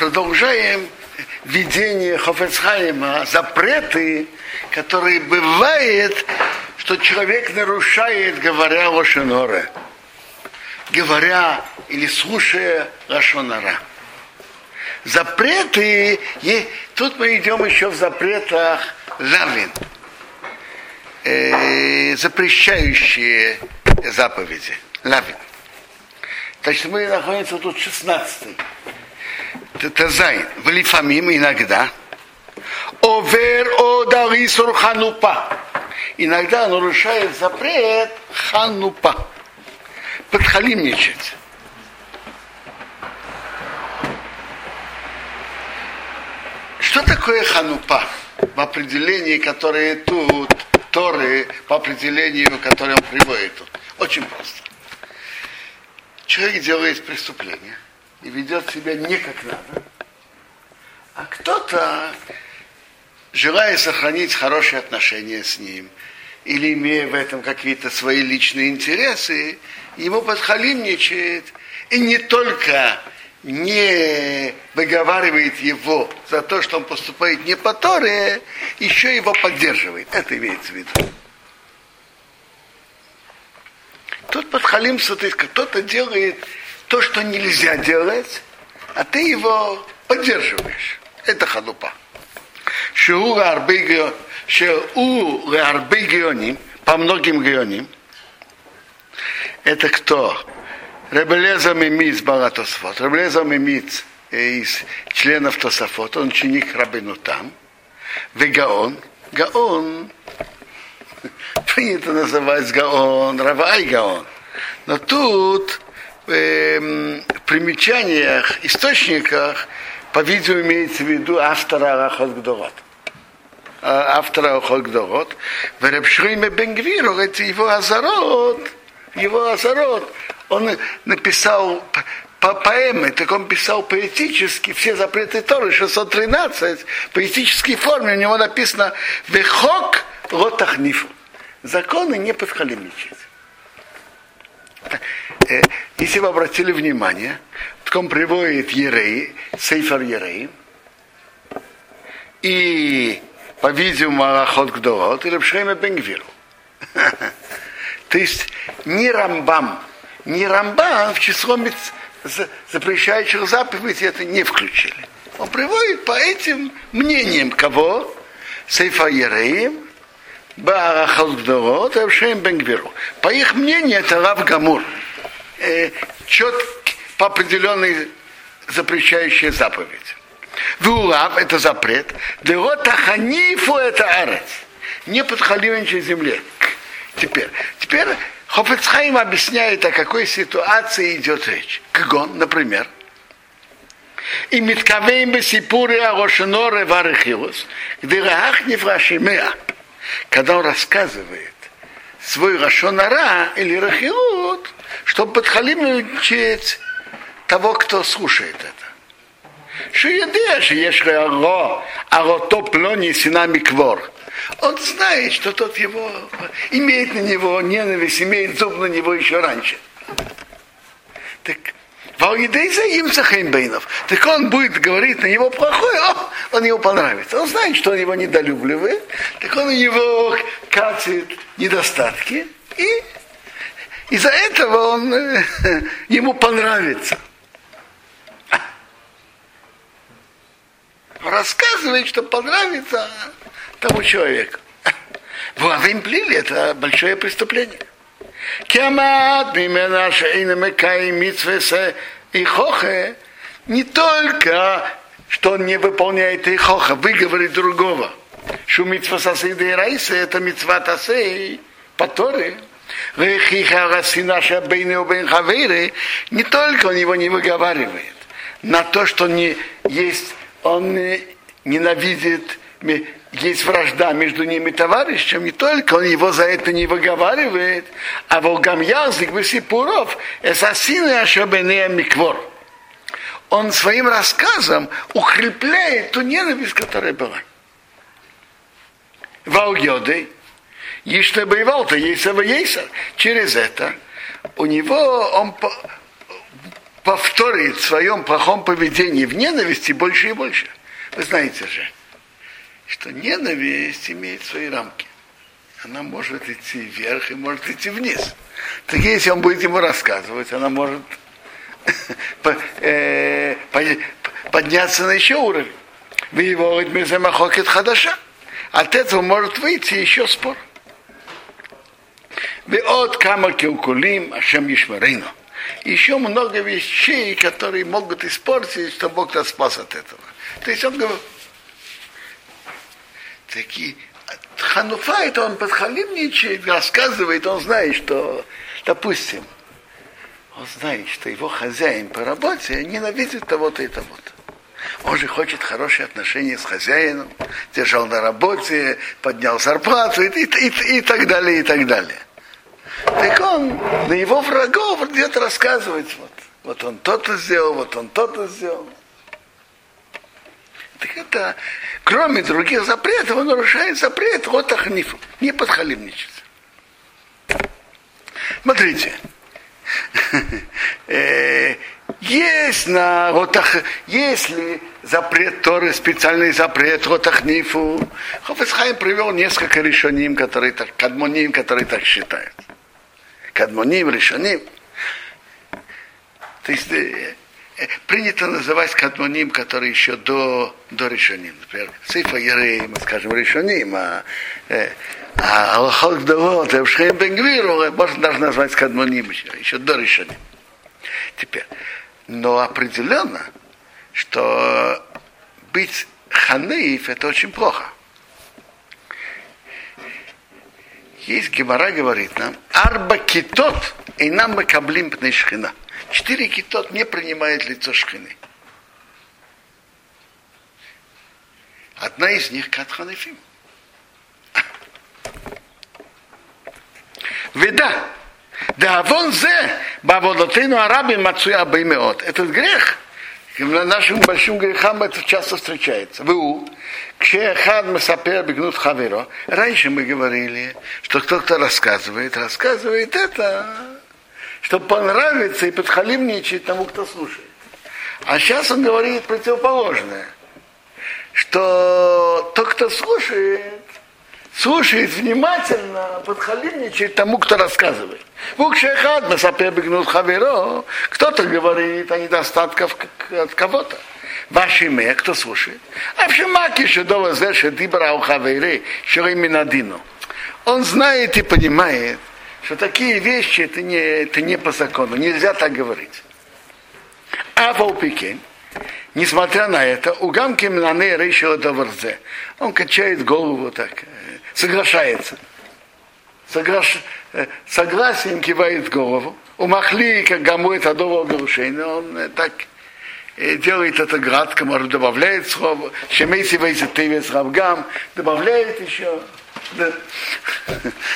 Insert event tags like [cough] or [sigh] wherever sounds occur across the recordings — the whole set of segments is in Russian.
продолжаем видение Хофецхайма, запреты, которые бывает, что человек нарушает, говоря Лошеноре, говоря или слушая Лошонара. Запреты, и тут мы идем еще в запретах Лавин, э, запрещающие заповеди. Лавин. Значит, мы находимся тут 16 Тазайн. В Лифамим иногда. Овер одарисур ханупа. Иногда нарушает запрет ханупа. Подхалимничать. Что такое ханупа? В определении, которое тут, Торы, по определению, которое он приводит тут. Очень просто. Человек делает преступление – и ведет себя не как надо, а кто-то, желая сохранить хорошие отношения с ним, или имея в этом какие-то свои личные интересы, ему подхалимничает, и не только не выговаривает его за то, что он поступает не по Торе, еще его поддерживает. Это имеется в виду. Тут подхалимство, то есть кто-то делает то, что нельзя делать, а ты его поддерживаешь. Это халупа. Шеу арбегионим, по многим геоним, это кто? Ребелеза Мимиц Балатосфот. Ребелеза Мимиц из членов Тософот, он ученик Рабину там. Вегаон. Гаон [laughs] принято называть Гаон, Равай Гаон. Но тут э, примечаниях, источниках, по-видимому, имеется в виду автора Арахот Гдорот. А, автора Арахот Гдорот. В Репшриме Бенгвиру, это его Азарот, его Азарот, он написал по поэмы, так он писал поэтически, все запреты Торы, 613, в поэтической форме у него написано «Вехок лотахнифу». Законы не подхалимничать. Э, если вы обратили внимание, он приводит Ерей, Сейфер Ерей, и, по-видимому, Аллахот Гдорот, или Пшейма Бенгвиру. [laughs] То есть не Рамбам, не Рамбам в число запрещающих заповедей это не включили. Он приводит по этим мнениям кого? Сейфа Ереем, Баарахалдорот, Авшем Бенгвиру. По их мнению, это Рав Гамур. Э, чет по определенной запрещающей заповедь. Вулав – это запрет. Дерота ханифу – это арец. Не подхаливничать земле. Теперь, теперь Хофецхайм объясняет, о какой ситуации идет речь. Кагон, например, и Миткавейм Бесипуре Арошеноре Варехилус, где Раах Нефрашимеа – когда он рассказывает свой Рашонара или Рахилут, чтобы подхалимничать того, кто слушает это. Что едешь, ешь аро, аро то плони синами квор. Он знает, что тот его имеет на него ненависть, имеет зуб на него еще раньше. Так Валидейза им Захеймбейнов. Так он будет говорить на него плохое, о, он ему понравится. Он знает, что он его недолюбливает, так он у катит недостатки, и из-за этого он э, [laughs] ему понравится. Рассказывает, что понравится тому человеку. Вавим плили это большое преступление. Кемат мимена шейна мекай митсвесе и хохе не только, что он не выполняет и хоха, выговорит другого. Что митсва сосиды и райса, это митсва тасей, по Торе. Не только он его не выговаривает, на то, что не есть, он ненавидит есть вражда между ними товарищем, не только он его за это не выговаривает, а волгам язык Васипуров, эсасины Ашабенея Миквор. Он своим рассказом укрепляет ту ненависть, которая была. Валгёды, Иште Байвалта, Ейсава Ейсар. Через это у него он повторит в своем плохом поведении в ненависти больше и больше. Вы знаете же, что ненависть имеет свои рамки. Она может идти вверх и может идти вниз. Так если он будет ему рассказывать, она может [laughs] э, подняться на еще уровень. Вы его хадаша. От этого может выйти еще спор. Вы от камаки укулим, ашем ешмарейну. Еще много вещей, которые могут испортить, что Бог нас спас от этого. То есть он говорит, такие, Хануфа это он подхалимничает, рассказывает, он знает, что, допустим, он знает, что его хозяин по работе ненавидит того-то и того-то. Он же хочет хорошие отношения с хозяином, держал на работе, поднял зарплату и, и, и, и так далее, и так далее. Так он на его врагов идет рассказывать, вот, вот он то-то сделал, вот он то-то сделал. Так это, кроме других запретов, он нарушает запрет вот ахнифу, не подхалимничать. Смотрите, [laughs] э, есть на ротах, если запрет Торы, специальный запрет ротахнифу, Хофесхайм привел несколько решений, которые так, кадмоним, которые так считают. Кадмоним, решоним. То есть э, э, принято называть кадмоним, которые еще до, до решоним. Например, цифа Ерей, мы скажем, решоним, а, э, а Аллахот Давот, Эвшхем Бенгвиру, можно даже назвать кадмоним еще, еще до решоним. Теперь, но определенно, что быть ханаив это очень плохо. Есть Гемора говорит нам, арба китот и нам мы каблим пней шхина. Четыре китот не принимает лицо шхины. Одна из них кат ханафим. Веда, да вон зе, баводотыну араби мацуя баймеот. Этот грех, нашим большим грехам это часто встречается. Вы Кшехад Масапер бегнут хаверо. Раньше мы говорили, что кто-то рассказывает, рассказывает это, чтобы понравиться и подхалимничать тому, кто слушает. А сейчас он говорит противоположное, что тот, кто слушает, слушает внимательно, подхалимничает тому, кто рассказывает. Букшехад Масапер бегнут хаверо. Кто-то говорит о недостатках от кого-то. Ваши имя, кто слушает? А в Шимаке Шедова Зеша Дибра Ухавейре Шириминадину. Он знает и понимает, что такие вещи это не, это не по закону, нельзя так говорить. А в Опике, несмотря на это, у Гамки Млане решил это варзе. Он качает голову так, соглашается. Соглаш... Э, Согласием кивает голову. У Махлика гамует адового нарушения. Он э, так э, делает это градко, может, а добавляет слово. Шемейси вейси тевес равгам. Добавляет еще. [laughs]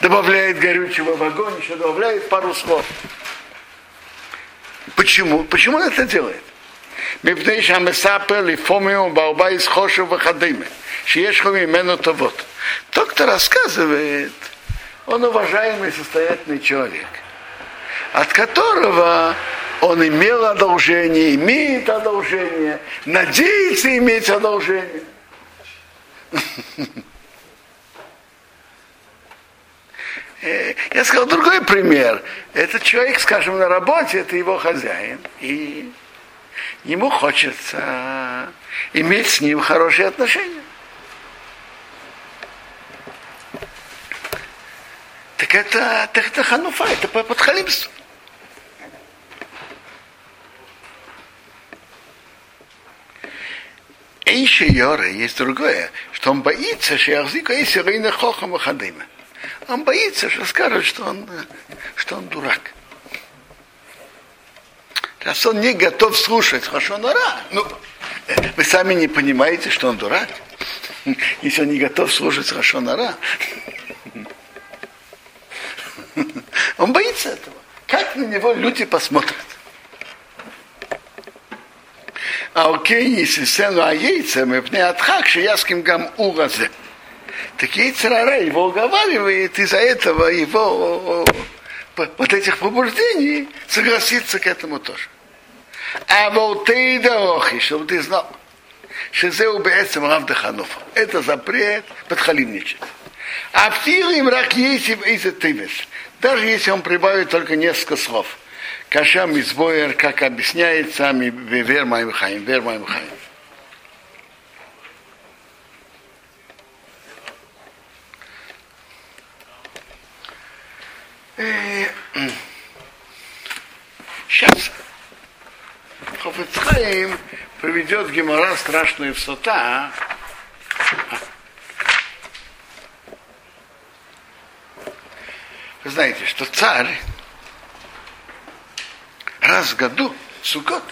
Добавляет горючего в огонь, еще добавляет пару слов. Почему? Почему он это делает? Мипней шамесапел и фомиум баубай из хошев вахадыме. Шиешхуми имену Тавот. Тот, кто рассказывает, он уважаемый состоятельный человек, от которого он имел одолжение, имеет одолжение, надеется иметь одолжение. Э, я сказал другой пример. Этот человек, скажем, на работе, это его хозяин. И ему хочется иметь с ним хорошие отношения. Так это, так это хануфа, это подхалимство. Эйши Йора есть другое, что он боится, что Яхзика есть Рейна Хохам Хадыма. Он боится, что скажут, что он, что он дурак. Раз он не готов слушать Хашонара, ну, вы сами не понимаете, что он дурак. [laughs] Если он не готов слушать Хашонара. Он боится этого. Как на него люди посмотрят? А у Кейниси сену а яйцем и пне отхакши яским гам уразе. Так яйцерара его уговаривает, из-за этого его вот этих побуждений согласиться к этому тоже. А вот ты да дорохи, чтобы ты знал, что это запрет подхалимничать. А им рак есть из тывес. Даже если он прибавит только несколько слов. Кашам из боер, как объясняет сами Вер Маим Хаим, Вер Хаим. [clears throat] Сейчас Хофицхаим приведет Гемора страшную в сота. Знаете, что царь раз в году, Сукот,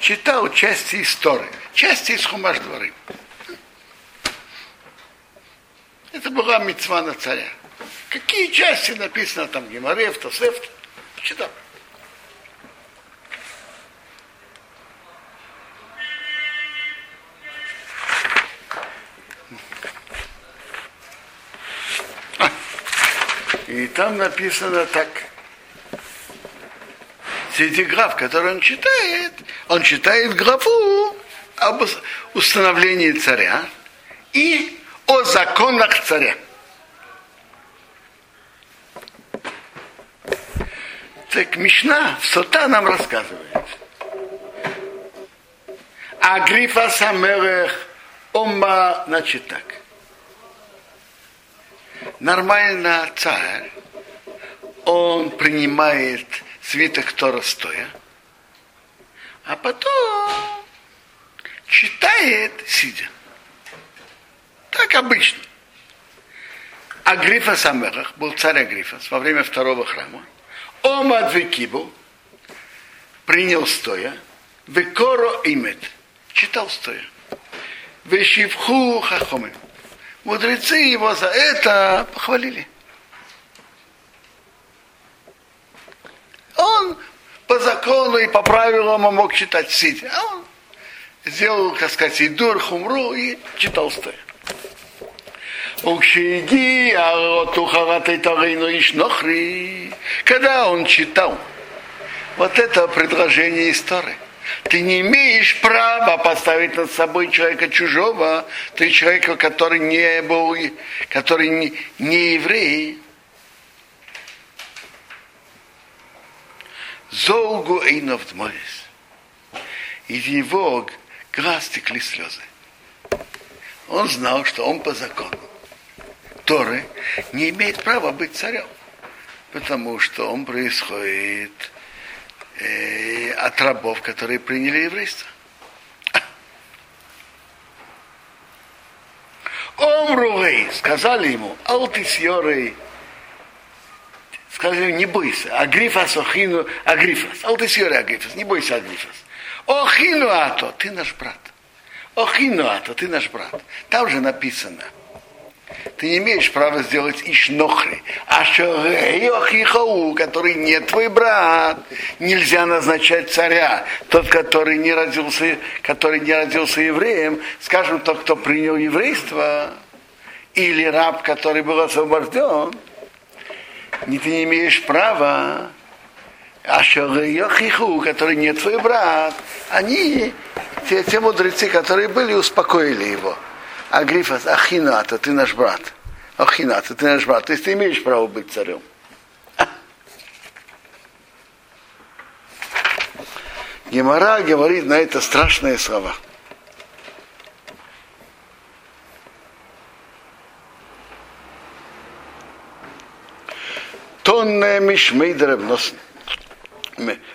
читал части истории, части из Хумаш дворы. Это была мецва на царя. Какие части написано там Геморев, Тосефт, читал. И там написано так. Среди граф, который он читает, он читает графу об установлении царя и о законах царя. Так Мишна в Сота нам рассказывает. А Грифа Самерех Ома, значит так. Нормально царь, он принимает свиток Тора стоя, а потом читает сидя. Так обычно. Агрифа Самерах был царь Агрифас во время второго храма. Омад Векибу принял стоя, Векоро имет, читал стоя. Вешивху хахомим. Мудрецы его за это похвалили. Он по закону и по правилам он мог читать сидя. А он сделал, так сказать, идур, хумру и читал стоя. Когда он читал вот это предложение истории, ты не имеешь права поставить над собой человека чужого, ты человека, который не был, который не, не еврей, Золгу Эйнов Дморис. Из его глаз текли слезы. Он знал, что он по закону Торы не имеет права быть царем, потому что он происходит э, от рабов, которые приняли еврейство. Омрувей, сказали ему, алтисьорей, сказали, не бойся, агрифас охину, агрифас, алтисьорей агрифас, не бойся агрифас. Охину ато, ты наш брат. Охину ато, ты наш брат. Там же написано – ты не имеешь права сделать ишнохри. А шорейохихау, который не твой брат, нельзя назначать царя. Тот, который не родился, который не родился евреем, скажем, тот, кто принял еврейство, или раб, который был освобожден, не ты не имеешь права. А Шорейохиху, который не твой брат, они, те, те мудрецы, которые были, успокоили его. Агрифас, Ахината, ты наш брат. Ахината, ты наш брат. То есть ты имеешь право быть царем. Гемора говорит на это страшные слова. Тонне мишмейдерев нос.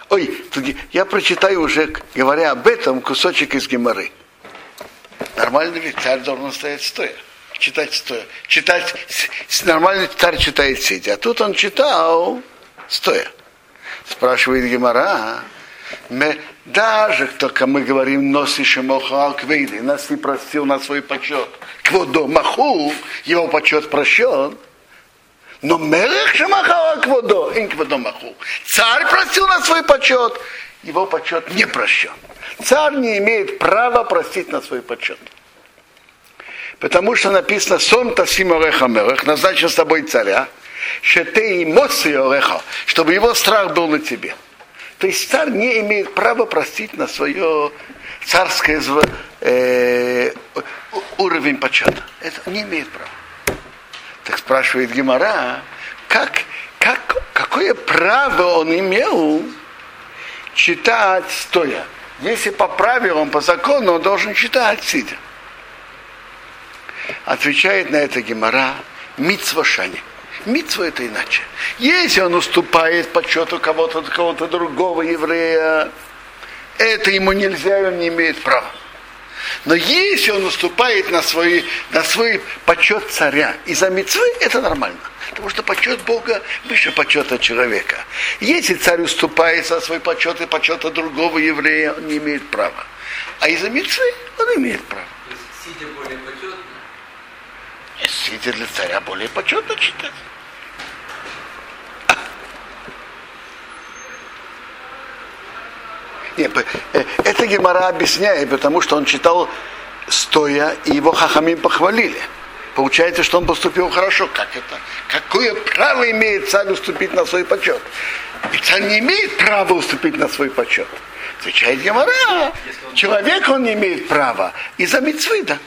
Ой, я прочитаю уже, говоря об этом, кусочек из Геморы. Нормальный ведь царь должен стоять стоя. Читать стоя. Читать, нормальный царь читает сидя. А тут он читал стоя. Спрашивает Гемора, даже только мы говорим, носишь мохал квейды, нас не простил на свой почет. Кводо маху, его почет прощен. Но мелех шамахала кводо, ин кводо маху. Царь простил на свой почет, его почет не прощен. Царь не имеет права простить на свой почет. Потому что написано «Сон тасим ореха мерех», назначен с тобой царя, что ты эмоции ореха, чтобы его страх был на тебе. То есть царь не имеет права простить на свое царское э, уровень почета. Это не имеет права. Так спрашивает Гемора, как, как, какое право он имел читать стоя? Если по правилам, по закону, он должен читать сидя. Отвечает на это Гемора Мицва Шани. Мицва это иначе. Если он уступает почету кого-то, кого-то другого еврея, это ему нельзя, он не имеет права. Но если он уступает на свой, на свой почет царя из-за мецвы, это нормально. Потому что почет Бога выше почета человека. Если царь уступает за свой почет и почета другого еврея, он не имеет права. А из-за мецвы он имеет право. Сидя более почетно? Сидя для царя более почетно читать. Нет, э, это Гемора объясняет, потому что он читал стоя, и его хахамим похвалили. Получается, что он поступил хорошо. Как это? Какое право имеет царь уступить на свой почет? И царь не имеет права уступить на свой почет. Отвечает Гемора. Человек он не имеет права. Из-за митцвы, да.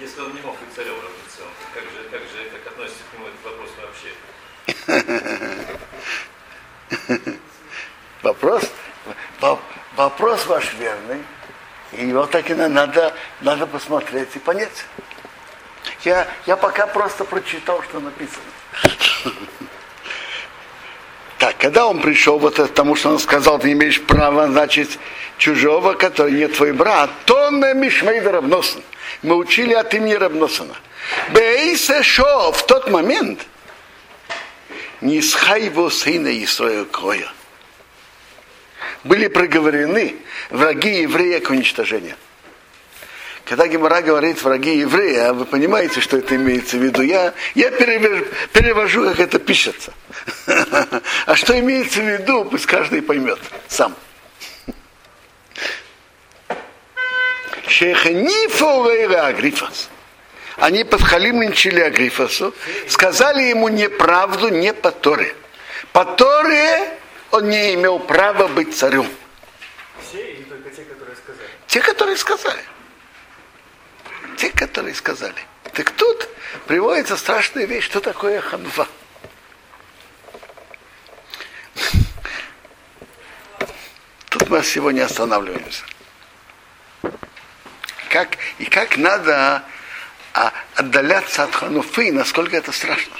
Если он не мог быть царем как же, как же как относится к нему этот вопрос вообще? [laughs] Вопрос, вопрос ваш верный. И его так и надо, надо посмотреть и понять. Я, я пока просто прочитал, что написано. [laughs] Так, когда он пришел вот это, тому, что он сказал, ты имеешь право, значит, чужого, который не твой брат, то на Мишмейда Равносен. Мы учили от имени Равносена. Бейсе шо в тот момент не его сына Исроя Кроя были проговорены враги еврея к уничтожению. Когда Гемора говорит враги еврея, вы понимаете, что это имеется в виду. Я, я перевожу, как это пишется. [laughs] А что имеется в виду, пусть каждый поймет сам. Агрифас. Они подхалимничали Агрифасу, сказали ему неправду не по Торе. По Торе он не имел права быть царем. Все или только те, которые сказали? Те, которые сказали. Те, которые сказали. Так тут приводится страшная вещь, что такое ханва. Тут мы сегодня останавливаемся. Как, и как надо а, отдаляться от хануфы, насколько это страшно.